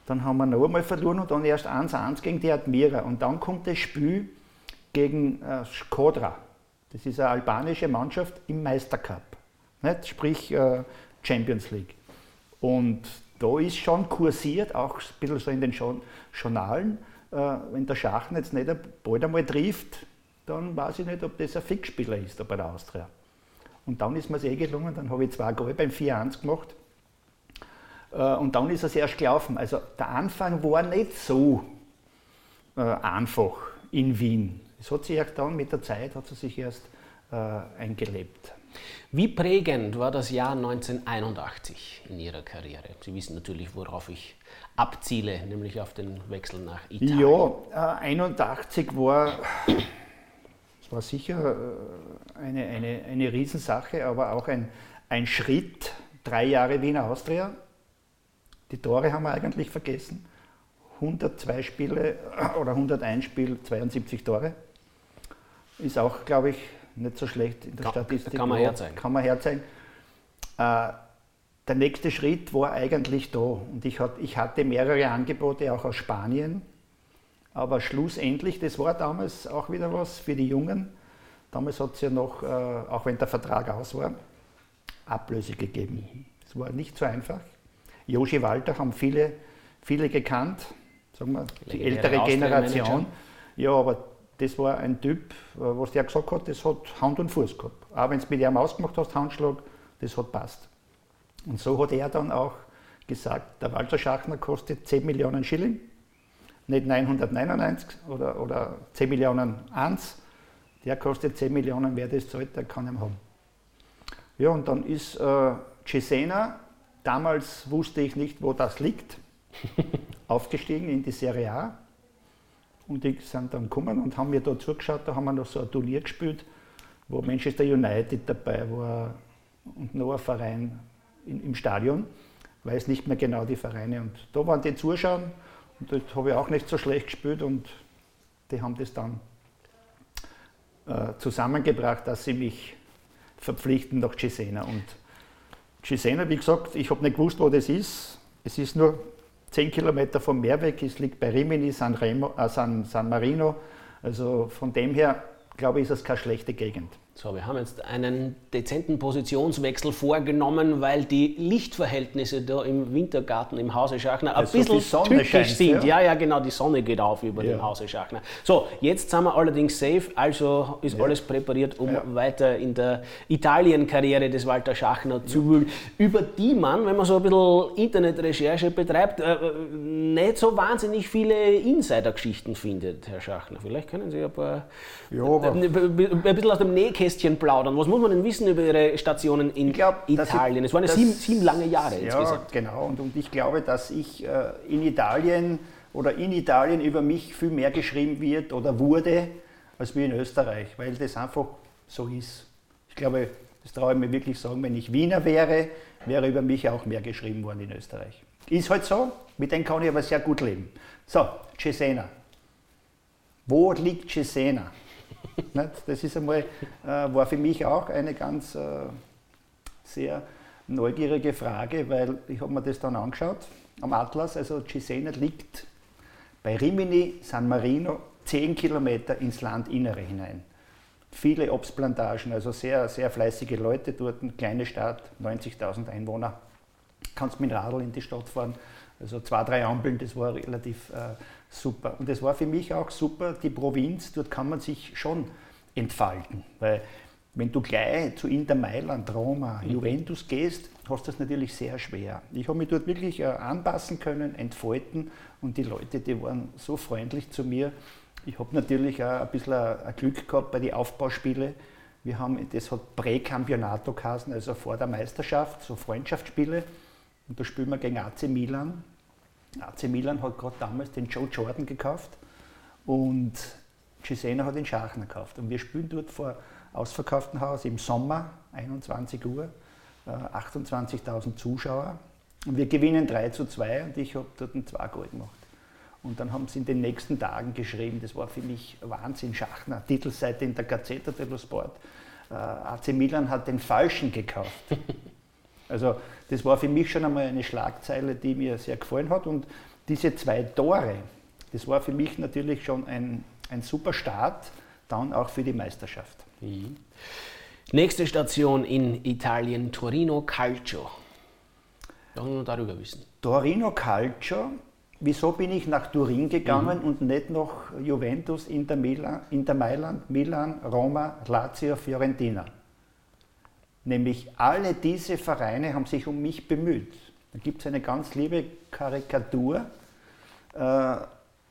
Dann haben wir noch einmal verloren und dann erst 1-1 gegen die Admira. Und dann kommt das Spiel, gegen äh, Skodra. Das ist eine albanische Mannschaft im Meistercup, nicht? sprich äh, Champions League. Und da ist schon kursiert, auch ein bisschen so in den Journalen, äh, wenn der Schachen jetzt nicht bald einmal trifft, dann weiß ich nicht, ob das ein Fixspieler ist da bei der Austria. Und dann ist mir es eh gelungen, dann habe ich zwei Goal beim 4-1 gemacht. Äh, und dann ist es erst gelaufen. Also der Anfang war nicht so äh, einfach in Wien. Es hat sich erst dann mit der Zeit hat sich erst äh, eingelebt. Wie prägend war das Jahr 1981 in Ihrer Karriere? Sie wissen natürlich, worauf ich abziele, nämlich auf den Wechsel nach Italien. Ja, äh, 81 war, war sicher äh, eine, eine, eine Riesensache, aber auch ein, ein Schritt. Drei Jahre Wiener Austria. Die Tore haben wir eigentlich vergessen. 102 Spiele äh, oder 101 Spiel, 72 Tore. Ist auch, glaube ich, nicht so schlecht in der kann, Statistik. Kann man herzeigen. Kann man herzeigen. Äh, der nächste Schritt war eigentlich da. Und ich, hat, ich hatte mehrere Angebote auch aus Spanien. Aber schlussendlich, das war damals auch wieder was für die Jungen. Damals hat es ja noch, äh, auch wenn der Vertrag aus war, Ablöse gegeben. Es war nicht so einfach. Joshi Walter haben viele, viele gekannt, sagen wir, die ältere Generation. Ja, aber das war ein Typ, äh, was der gesagt hat, das hat Hand und Fuß gehabt. Auch wenn es mit ihm ausgemacht hast, Handschlag, das hat passt. Und so hat er dann auch gesagt, der Walter Schachner kostet 10 Millionen Schilling, nicht 999 oder, oder 10 Millionen 1, der kostet 10 Millionen, wer das zahlt, der kann ihn haben. Ja, und dann ist äh, Cesena, damals wusste ich nicht, wo das liegt, [laughs] aufgestiegen in die Serie A und die sind dann gekommen und haben mir da zugeschaut, da haben wir noch so ein Turnier gespielt, wo Manchester United dabei war und noch ein Verein in, im Stadion, weiß nicht mehr genau die Vereine. Und da waren die Zuschauer und dort habe ich auch nicht so schlecht gespielt und die haben das dann äh, zusammengebracht, dass sie mich verpflichten nach Cesena. Und Cesena, wie gesagt, ich habe nicht gewusst, wo das ist. Es ist nur zehn Kilometer vom Meer weg ist, liegt bei Rimini, San, Remo, äh, San, San Marino. Also von dem her, glaube ich, ist das keine schlechte Gegend. So, wir haben jetzt einen dezenten Positionswechsel vorgenommen, weil die Lichtverhältnisse da im Wintergarten im Hause Schachner ein bisschen so tückisch sind. Ja. ja. ja, genau, die Sonne geht auf über ja. dem Hause Schachner. So, jetzt sind wir allerdings safe, also ist ja. alles präpariert, um weiter in der Italien-Karriere des Walter Schachner zu wühlen, über die man, wenn man so ein bisschen Internetrecherche betreibt, äh, nicht so wahnsinnig viele Insider-Geschichten findet, Herr Schachner. Vielleicht können Sie ein paar, ein bisschen aus dem Nähkästchen Nähkästchen plaudern. Was muss man denn wissen über Ihre Stationen in glaub, Italien? es waren ja sieben, sieben, lange Jahre ja, insgesamt. genau. Und, und ich glaube, dass ich äh, in Italien oder in Italien über mich viel mehr geschrieben wird oder wurde, als wie in Österreich, weil das einfach so ist. Ich glaube, das traue ich mir wirklich sagen, wenn ich Wiener wäre, wäre über mich auch mehr geschrieben worden in Österreich. Ist halt so, mit dem kann ich aber sehr gut leben. So, Cesena. Wo liegt Cesena? [laughs] Das ist einmal, äh, war für mich auch eine ganz äh, sehr neugierige Frage, weil ich habe mir das dann angeschaut am Atlas. Also Cesena liegt bei Rimini, San Marino, 10 Kilometer ins Landinnere hinein. Viele Obstplantagen, also sehr, sehr fleißige Leute dort, eine kleine Stadt, 90.000 Einwohner. Kannst mit dem Radl in die Stadt fahren. Also zwei, drei Ampeln, das war relativ äh, super. Und das war für mich auch super, die Provinz, dort kann man sich schon entfalten. Weil wenn du gleich zu Inter Mailand, Roma, mhm. Juventus gehst, hast du das natürlich sehr schwer. Ich habe mich dort wirklich äh, anpassen können, entfalten und die Leute, die waren so freundlich zu mir. Ich habe natürlich auch ein bisschen ein Glück gehabt bei den Aufbauspielen. Wir haben, das hat Prä-Campionato geheißen, also vor der Meisterschaft, so Freundschaftsspiele. Und da spielen wir gegen AC Milan. AC Milan hat gerade damals den Joe Jordan gekauft und Gisena hat den Schachner gekauft. Und wir spielen dort vor ausverkauftem Haus im Sommer, 21 Uhr, 28.000 äh, Zuschauer. Und wir gewinnen 3 zu 2 und ich habe dort ein 2 Goal gemacht. Und dann haben sie in den nächsten Tagen geschrieben, das war für mich Wahnsinn, Schachner, Titelseite in der Gazzetta dello Sport. Äh, AC Milan hat den Falschen gekauft. [laughs] Also das war für mich schon einmal eine Schlagzeile, die mir sehr gefallen hat. Und diese zwei Tore, das war für mich natürlich schon ein, ein super Start, dann auch für die Meisterschaft. Mhm. Nächste Station in Italien, Torino Calcio. Wollen wir darüber wissen? Torino Calcio, wieso bin ich nach Turin gegangen mhm. und nicht nach Juventus, Inter, Milan, Inter Mailand, Milan, Roma, Lazio, Fiorentina? Nämlich alle diese Vereine haben sich um mich bemüht. Da gibt es eine ganz liebe Karikatur, äh,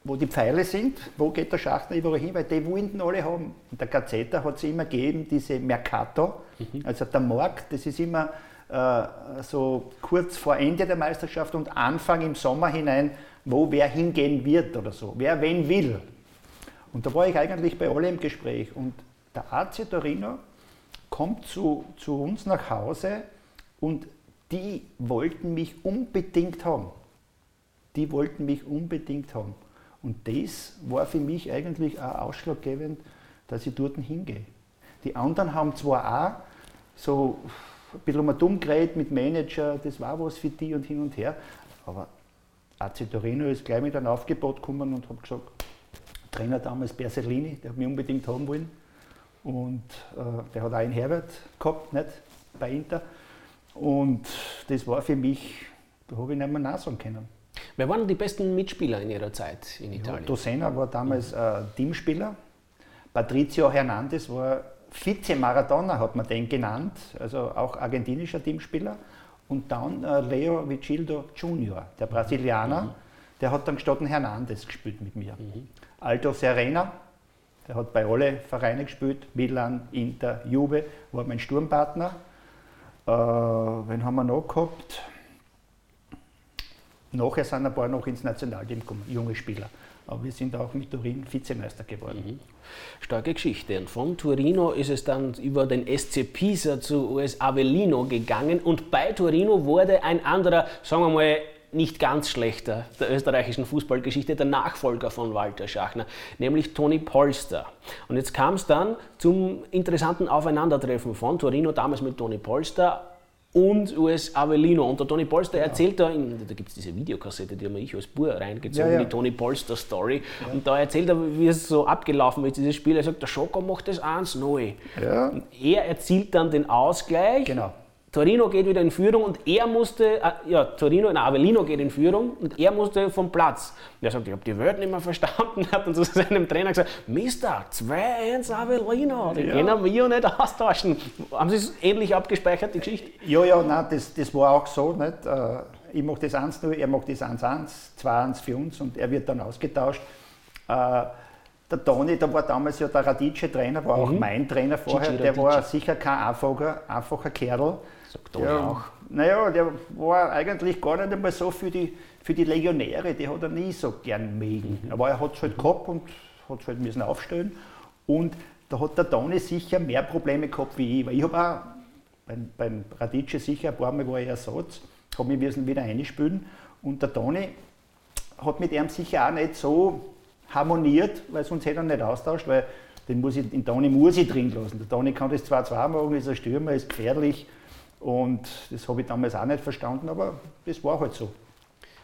wo die Pfeile sind, wo geht der Schachtner überall hin, weil die wollten alle haben. In der Gazeta hat es immer gegeben, diese Mercato, mhm. also der Markt, das ist immer äh, so kurz vor Ende der Meisterschaft und Anfang im Sommer hinein, wo wer hingehen wird oder so, wer wen will. Und da war ich eigentlich bei alle im Gespräch und der AC Torino kommt zu, zu uns nach Hause und die wollten mich unbedingt haben. Die wollten mich unbedingt haben. Und das war für mich eigentlich auch ausschlaggebend, dass ich dort hingehe. Die anderen haben zwar auch so ein bisschen mal dumm geredet mit Manager, das war was für die und hin und her, aber AC Torino ist gleich mit einem Aufgebot gekommen und hat gesagt, Trainer damals Bersellini, der hat mich unbedingt haben wollen. Und äh, der hat auch einen Herbert gehabt, nicht? bei Inter. Und das war für mich, da habe ich nicht mehr nachsagen können. Wer waren die besten Mitspieler in Ihrer Zeit in Italien? Ja, Dosena war damals äh, Teamspieler. Patrizio Hernandez war Vize-Maradona, hat man den genannt, also auch argentinischer Teamspieler. Und dann äh, Leo Vigildo Junior, der Brasilianer, mhm. der hat dann gestatten Hernandez gespielt mit mir. Mhm. Aldo Serena, der hat bei alle Vereine gespielt, Milan, Inter, Juve, war mein Sturmpartner. Äh, wen haben wir noch gehabt? Nachher sind ein paar noch ins Nationalteam gekommen, junge Spieler. Aber wir sind auch mit Turin Vizemeister geworden. Mhm. Starke Geschichte. Und von Torino ist es dann über den SC Pisa zu US Avellino gegangen. Und bei Torino wurde ein anderer, sagen wir mal, nicht ganz schlechter der österreichischen Fußballgeschichte, der Nachfolger von Walter Schachner, nämlich Toni Polster. Und jetzt kam es dann zum interessanten Aufeinandertreffen von Torino, damals mit Toni Polster, und US Avellino. Und der Toni Polster ja. erzählt da, in, da gibt es diese Videokassette, die habe ich als Bur reingezogen, ja, ja. die Toni Polster Story. Und da erzählt er, wie es so abgelaufen ist, dieses Spiel. Er sagt, der Schoko macht das 1-0. Er erzielt dann den Ausgleich. Genau. Torino geht wieder in Führung und er musste, äh, ja, Torino, in Avellino geht in Führung und er musste vom Platz. Und er sagt, ich habe die Wörter nicht mehr verstanden, [laughs] hat dann zu seinem Trainer gesagt, Mister, 2-1 Avellino, die ja. können wir nicht austauschen. Haben Sie es ähnlich abgespeichert, die Geschichte? Ja, ja, nein, das, das war auch so. Nicht? Äh, ich mache das 1-0, er macht das 1-1, 2-1 für uns und er wird dann ausgetauscht. Äh, der Toni, da war damals ja der Radice Trainer, war auch mhm. mein Trainer vorher, der war sicher kein einfacher, einfacher Kerl. Sagt ja, auch. Naja, der war eigentlich gar nicht einmal so für die, für die Legionäre, die hat er nie so gern mögen. Mhm. Aber er hat es halt gehabt und hat es halt müssen aufstellen. Und da hat der Toni sicher mehr Probleme gehabt wie ich. Weil ich habe auch beim, beim Radice sicher ein paar Mal war ich Ersatz, habe mich müssen wieder einspielen. Und der Toni hat mit ihm sicher auch nicht so harmoniert, weil sonst hätte er nicht austauscht, weil den, muss ich, den Toni muss ich drin lassen. Der Toni kann das zwar zwei machen, ist ein Stürmer, ist gefährlich, und das habe ich damals auch nicht verstanden, aber das war halt so.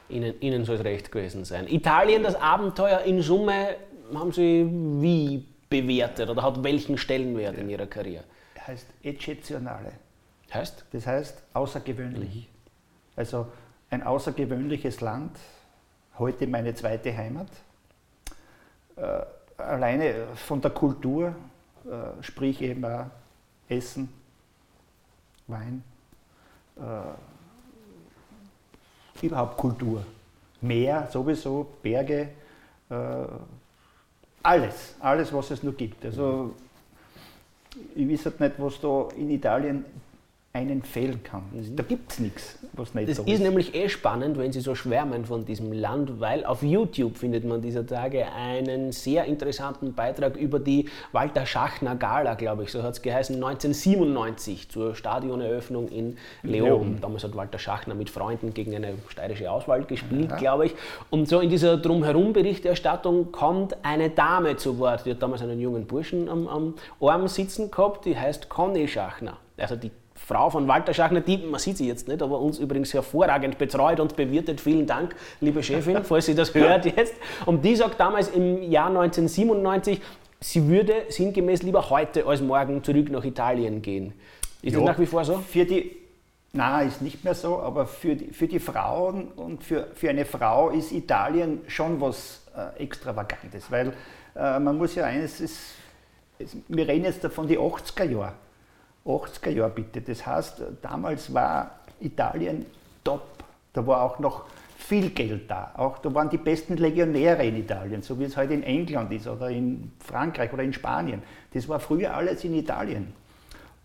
Ihnen, Ihnen soll es recht gewesen sein. Italien, das Abenteuer in Summe, haben Sie wie bewertet oder hat welchen Stellenwert ja. in Ihrer Karriere? Heißt Eccezionale. Heißt? Das heißt außergewöhnlich. Mhm. Also ein außergewöhnliches Land, heute meine zweite Heimat. Äh, alleine von der Kultur, äh, sprich eben auch Essen, Wein, äh, überhaupt Kultur. Meer sowieso, Berge, äh, alles, alles, was es nur gibt. Also ich weiß halt nicht, was da in Italien einen fehlen kann. Mhm. Da gibt es nichts, was nicht das so ist. Ist nämlich eh spannend, wenn Sie so schwärmen von diesem Land, weil auf YouTube findet man dieser Tage einen sehr interessanten Beitrag über die Walter Schachner Gala, glaube ich, so hat es geheißen, 1997 zur Stadioneröffnung in Leoben. Damals hat Walter Schachner mit Freunden gegen eine steirische Auswahl gespielt, ja. glaube ich. Und so in dieser Drumherum-Berichterstattung kommt eine Dame zu Wort, die hat damals einen jungen Burschen am, am Arm sitzen gehabt, die heißt Conny Schachner. Also die Frau von Walter Schachner, die, man sieht sie jetzt nicht, aber uns übrigens hervorragend betreut und bewirtet. Vielen Dank, liebe Chefin, falls sie das [laughs] hört jetzt. Und die sagt damals im Jahr 1997, sie würde sinngemäß lieber heute als morgen zurück nach Italien gehen. Ist ja, das nach wie vor so? Für die, Nein, ist nicht mehr so, aber für die, für die Frauen und für, für eine Frau ist Italien schon was äh, Extravagantes, weil äh, man muss ja eines, ist, wir reden jetzt von den 80er Jahren. 80er Jahre bitte. Das heißt, damals war Italien top. Da war auch noch viel Geld da. Auch da waren die besten Legionäre in Italien, so wie es heute in England ist oder in Frankreich oder in Spanien. Das war früher alles in Italien.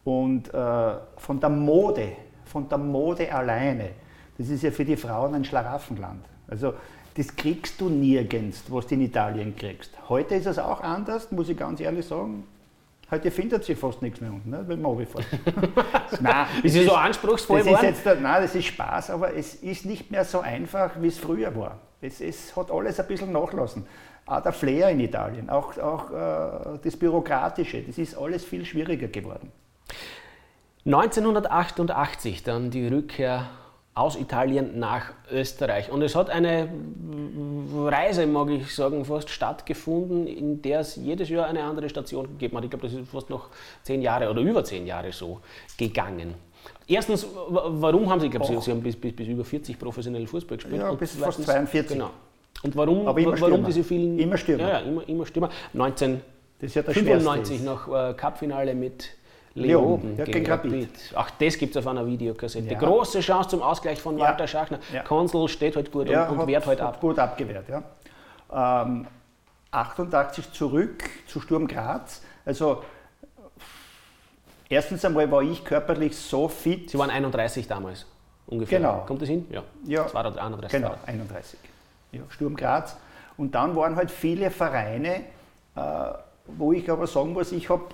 Und äh, von der Mode, von der Mode alleine, das ist ja für die Frauen ein Schlaraffenland. Also das kriegst du nirgends, was du in Italien kriegst. Heute ist es auch anders, muss ich ganz ehrlich sagen. Heute findet sich fast nichts mehr unten, ne, wenn man runterfährt. nein, ist es so anspruchsvoll das ist jetzt, Nein, das ist Spaß, aber es ist nicht mehr so einfach, wie es früher war. Es, es hat alles ein bisschen nachlassen. Auch der Flair in Italien, auch, auch äh, das Bürokratische, das ist alles viel schwieriger geworden. 1988 dann die Rückkehr aus Italien nach Österreich. Und es hat eine Reise, mag ich sagen, fast stattgefunden, in der es jedes Jahr eine andere Station gegeben hat. Ich glaube, das ist fast noch zehn Jahre oder über zehn Jahre so gegangen. Erstens, warum haben Sie, ich glaube, Sie, Sie, haben bis, bis, bis, über 40 professionell Fußball gespielt. Ja, bis fast 42. Genau. Und warum, warum diese vielen... Immer Stürmer. Ja, ja immer, immer Stürmer. 1995 ja noch äh, Cupfinale mit Leoben ja, gegen Rapid. Auch das gibt es auf einer Videokassette. Ja. Große Chance zum Ausgleich von Walter ja. Schachner. Ja. Konsul steht halt gut und, und wehrt halt ab. Gut abgewehrt, ja. Ähm, 88 zurück zu Sturm Graz. Also erstens einmal war ich körperlich so fit. Sie waren 31 damals ungefähr. Genau. Kommt das hin? Ja. ja. 31. Genau, 31. Ja, Sturm Graz. Und dann waren halt viele Vereine, äh, wo ich aber sagen muss, ich habe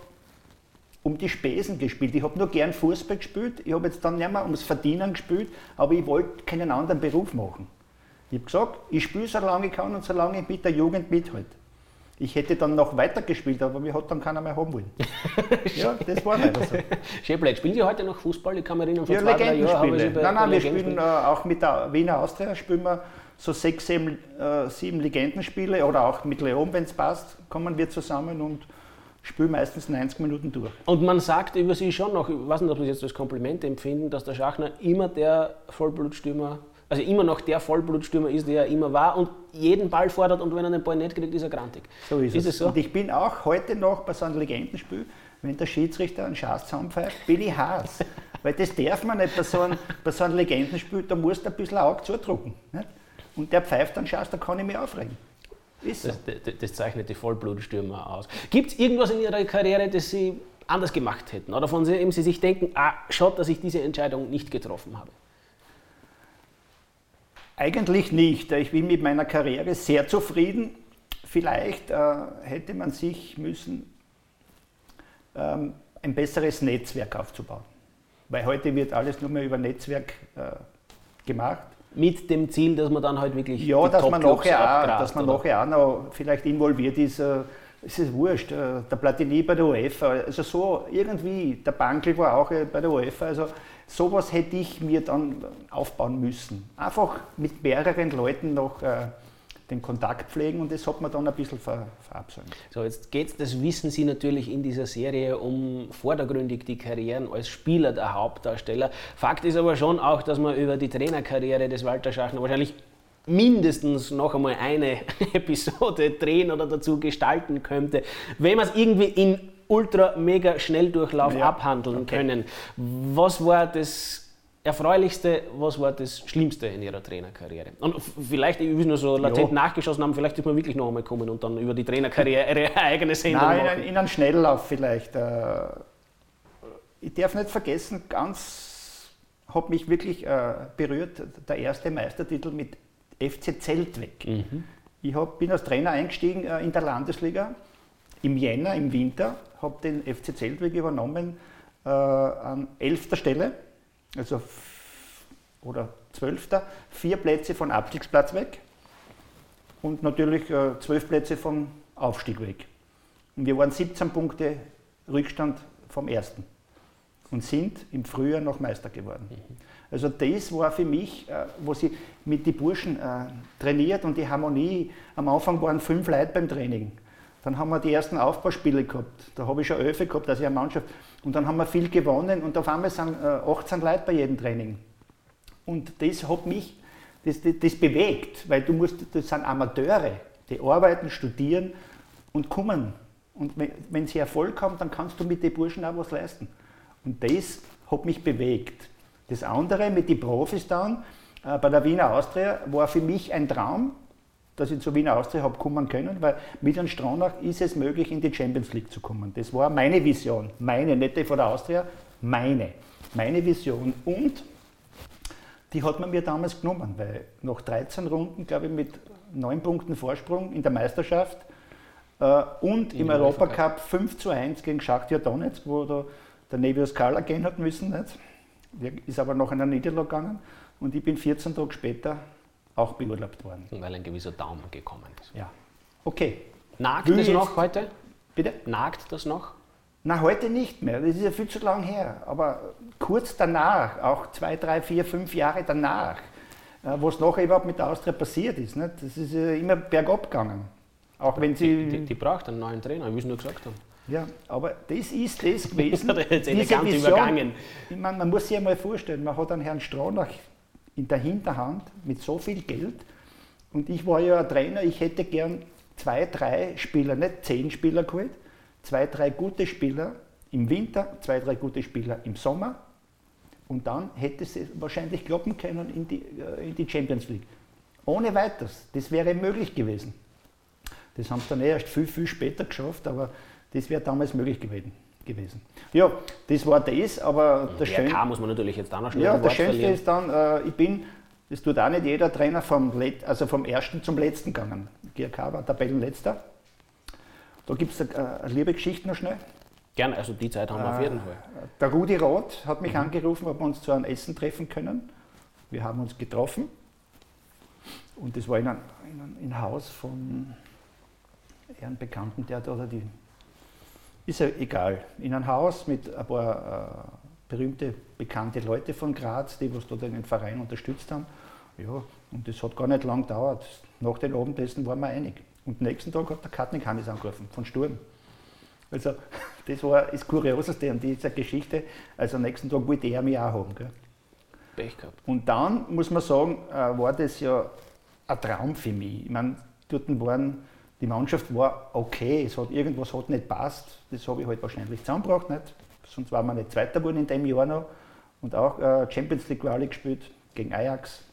um die Spesen gespielt. Ich habe nur gern Fußball gespielt. Ich habe jetzt dann nicht mehr ums Verdienen gespielt, aber ich wollte keinen anderen Beruf machen. Ich habe gesagt, ich spiele so lange ich kann und so lange ich mit der Jugend mithalte. Ich hätte dann noch weiter gespielt, aber mir hat dann keiner mehr haben wollen. [laughs] ja, das war leider so. Schäble, spielen Sie heute noch Fußball? Ich kann mich erinnern, vor ja, zwei, drei Jahren Nein, nein, wir spielen äh, auch mit der Wiener Austria, spielen wir so sechs, sieben, äh, sieben Legendenspiele oder auch mit Leon, wenn es passt, kommen wir zusammen und spielen meistens 90 Minuten durch. Und man sagt über Sie schon noch, ich weiß nicht, ob Sie jetzt als Kompliment empfinden, dass der Schachner immer der Vollblutstürmer also immer noch der Vollblutstürmer ist, der er immer war und jeden Ball fordert und wenn er den Ball nicht kriegt, ist er grantig. So ist, ist es. so? Und ich bin auch heute noch bei so einem Legendenspiel, wenn der Schiedsrichter einen Schaß zusammenpfeift, bin ich Hass. [laughs] Weil das darf man nicht bei so einem, bei so einem Legendenspiel, da musst du ein bisschen Auge zudrucken. Nicht? Und der pfeift einen Schaß, da kann ich mich aufregen. Ist so. das, das, zeichnet die Vollblutstürmer aus. Gibt es irgendwas in Ihrer Karriere, das Sie anders gemacht hätten? Oder von dem Sie sich denken, ah, schaut, dass ich diese Entscheidung nicht getroffen habe? Eigentlich nicht. Ich bin mit meiner Karriere sehr zufrieden. Vielleicht äh, hätte man sich müssen, ähm, ein besseres Netzwerk aufzubauen. Weil heute wird alles nur mehr über Netzwerk äh, gemacht. Mit dem Ziel, dass man dann halt wirklich. Ja, dass man, nachher auch, dass man nachher auch noch vielleicht involviert ist. Äh, es ist wurscht, äh, der Platini bei der UEFA, also so irgendwie, der Bankel war auch äh, bei der UEFA, also sowas hätte ich mir dann aufbauen müssen. Einfach mit mehreren Leuten noch äh, den Kontakt pflegen und das hat man dann ein bisschen ver, verabsäumt. So, jetzt geht es, das wissen Sie natürlich in dieser Serie, um vordergründig die Karrieren als Spieler der Hauptdarsteller. Fakt ist aber schon auch, dass man über die Trainerkarriere des Walter Schachner wahrscheinlich mindestens noch einmal eine [laughs] Episode drehen oder dazu gestalten könnte, wenn man es irgendwie in ultra mega Schnelldurchlauf ja. abhandeln okay. können. Was war das Erfreulichste, was war das Schlimmste in Ihrer Trainerkarriere? Und vielleicht, ich will nur so latent ja. nachgeschossen haben, vielleicht ist man wirklich noch einmal kommen und dann über die Trainerkarriere Ihre eigene Sendung Nein, machen. In, in einem Schnelllauf vielleicht. Äh, ich darf nicht vergessen, ganz hat mich wirklich äh, berührt, der erste Meistertitel mit FC Zeltweg. Mhm. Ich hab, bin als Trainer eingestiegen äh, in der Landesliga im Jänner, im Winter, habe den FC Zeltweg übernommen an 11. Stelle, also oder 12. Vier Plätze von Abstiegsplatz weg und natürlich äh, 12 Plätze vom Aufstieg weg. Und wir waren 17 Punkte Rückstand vom ersten und sind im Frühjahr noch Meister geworden. Mhm. Also das war für mich, äh, wo sie mit den Burschen äh, trainiert und die Harmonie. Am Anfang waren fünf Leute beim Training. Dann haben wir die ersten Aufbauspiele gehabt. Da habe ich schon elf gehabt, also eine Mannschaft. Und dann haben wir viel gewonnen und auf einmal sind 18 äh, Leute bei jedem Training. Und das hat mich, das, das, das bewegt, weil du musst, das sind Amateure, die arbeiten, studieren und kommen. Und wenn, wenn sie Erfolg haben, dann kannst du mit den Burschen auch was leisten. Und das hat mich bewegt. Das andere mit den Profis dann, äh, bei der Wiener Austria, war für mich ein Traum, dass ich zur Wiener Austria habe kommen können, weil mit einem Stronach ist es möglich, in die Champions League zu kommen. Das war meine Vision, meine, nicht die von der Austria, meine, meine Vision. Und die hat man mir damals genommen, weil nach 13 Runden, glaube ich, mit 9 Punkten Vorsprung in der Meisterschaft äh, und in im Europacup 5 zu 1 gegen Schachtja Donetsk, wo der, der Nevius Kala gehen hat müssen. Nicht? Der ist aber noch in eine Niederlage gegangen und ich bin 14 Tage später auch beurlaubt worden. Weil ein gewisser Daumen gekommen ist. Ja. Okay. Nagt Will das noch heute? Bitte? Nagt das noch? Na, heute nicht mehr. Das ist ja viel zu lang her. Aber kurz danach, auch zwei, drei, vier, fünf Jahre danach, äh, was nachher überhaupt mit der Austria passiert ist, nicht? das ist ja immer bergab gegangen. Auch wenn sie. Die, die, die braucht einen neuen Trainer, wie Sie nur gesagt haben. Ja, aber das ist das gewesen. [laughs] das ist elegant Vision, übergangen. Ich meine, man muss sich einmal vorstellen, man hat einen Herrn Stronach in der Hinterhand mit so viel Geld und ich war ja ein Trainer, ich hätte gern zwei, drei Spieler, nicht zehn Spieler geholt, zwei, drei gute Spieler im Winter, zwei, drei gute Spieler im Sommer und dann hätte es wahrscheinlich klappen können in die, äh, in die Champions League. Ohne weiteres, das wäre möglich gewesen. Das haben sie dann erst viel, viel später geschafft, aber das wäre damals möglich gewesen. Gewesen. Ja, das war das, aber das Schönste. muss man natürlich jetzt auch noch schnell Ja, das Schönste verlieren. ist dann, äh, ich bin, das tut auch nicht jeder Trainer vom, Let also vom ersten zum letzten gegangen. GRK war Tabellenletzter. Da gibt es eine, eine liebe Geschichte noch schnell. Gerne, also die Zeit haben wir äh, auf jeden Fall. Der Rudi Roth hat mich mhm. angerufen, ob wir uns zu einem Essen treffen können. Wir haben uns getroffen und das war in einem, in einem, einem Haus von einen Bekannten, der da oder die. Ist ja egal. In einem Haus mit ein paar äh, berühmte, bekannte Leute von Graz, die was da den Verein unterstützt haben. Ja, und das hat gar nicht lang gedauert. Nach dem Abendessen waren wir einig. Und nächsten Tag hat der Katnik Hannes angerufen, von Sturm. Also, [laughs] das war das Kurioseste an dieser Geschichte. Also, am nächsten Tag wollte er mich auch haben. Gell? Pech gehabt. Und dann, muss man sagen, äh, war das ja ein Traum für mich. Ich meine, dort waren, die Mannschaft war okay, es hat, irgendwas hat nicht passt. Das habe ich halt wahrscheinlich zusammengebracht. Nicht? Sonst waren wir nicht Zweiter geworden in dem Jahr noch. Und auch äh, Champions League Quali gespielt gegen Ajax.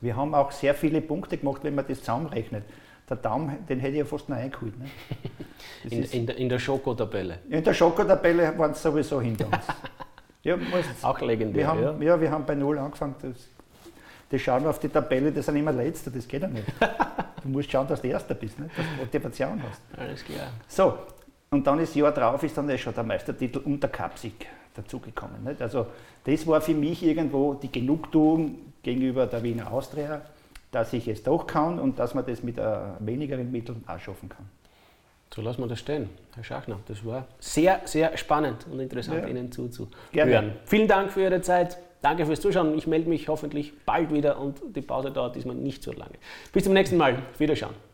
Wir haben auch sehr viele Punkte gemacht, wenn man das zusammenrechnet. Der Daum, den hätte ich ja fast noch eingeholt. Ne? [laughs] In, in, der, in der Schokotabelle. In der Schokotabelle waren es sowieso hinter uns. [laughs] ja, auch legendär. Wir haben, ja. ja. wir haben bei Null angefangen. Das, das schauen wir auf die Tabelle, das sind immer Letzte, das geht ja nicht. du musst schauen, dass du Erster bist, ne? dass du Motivation hast. Alles klar. So, und dann ist Jahr drauf ist dann schon der Meistertitel und der Cupsieg dazugekommen. Nicht? Also das war für mich irgendwo die Genugtuung gegenüber der Wiener Austria, dass ich es doch kann und dass man das mit äh, wenigeren Mitteln auch schaffen kann. So lassen wir das stehen, Herr Schachner. Das war sehr, sehr spannend und interessant, ja. Ihnen zuzuhören. Gerne. Vielen Dank für Ihre Zeit. Danke fürs Zuschauen. Ich melde mich hoffentlich bald wieder und die Pause dauert diesmal nicht so lange. Bis zum nächsten Mal. Wiederschauen.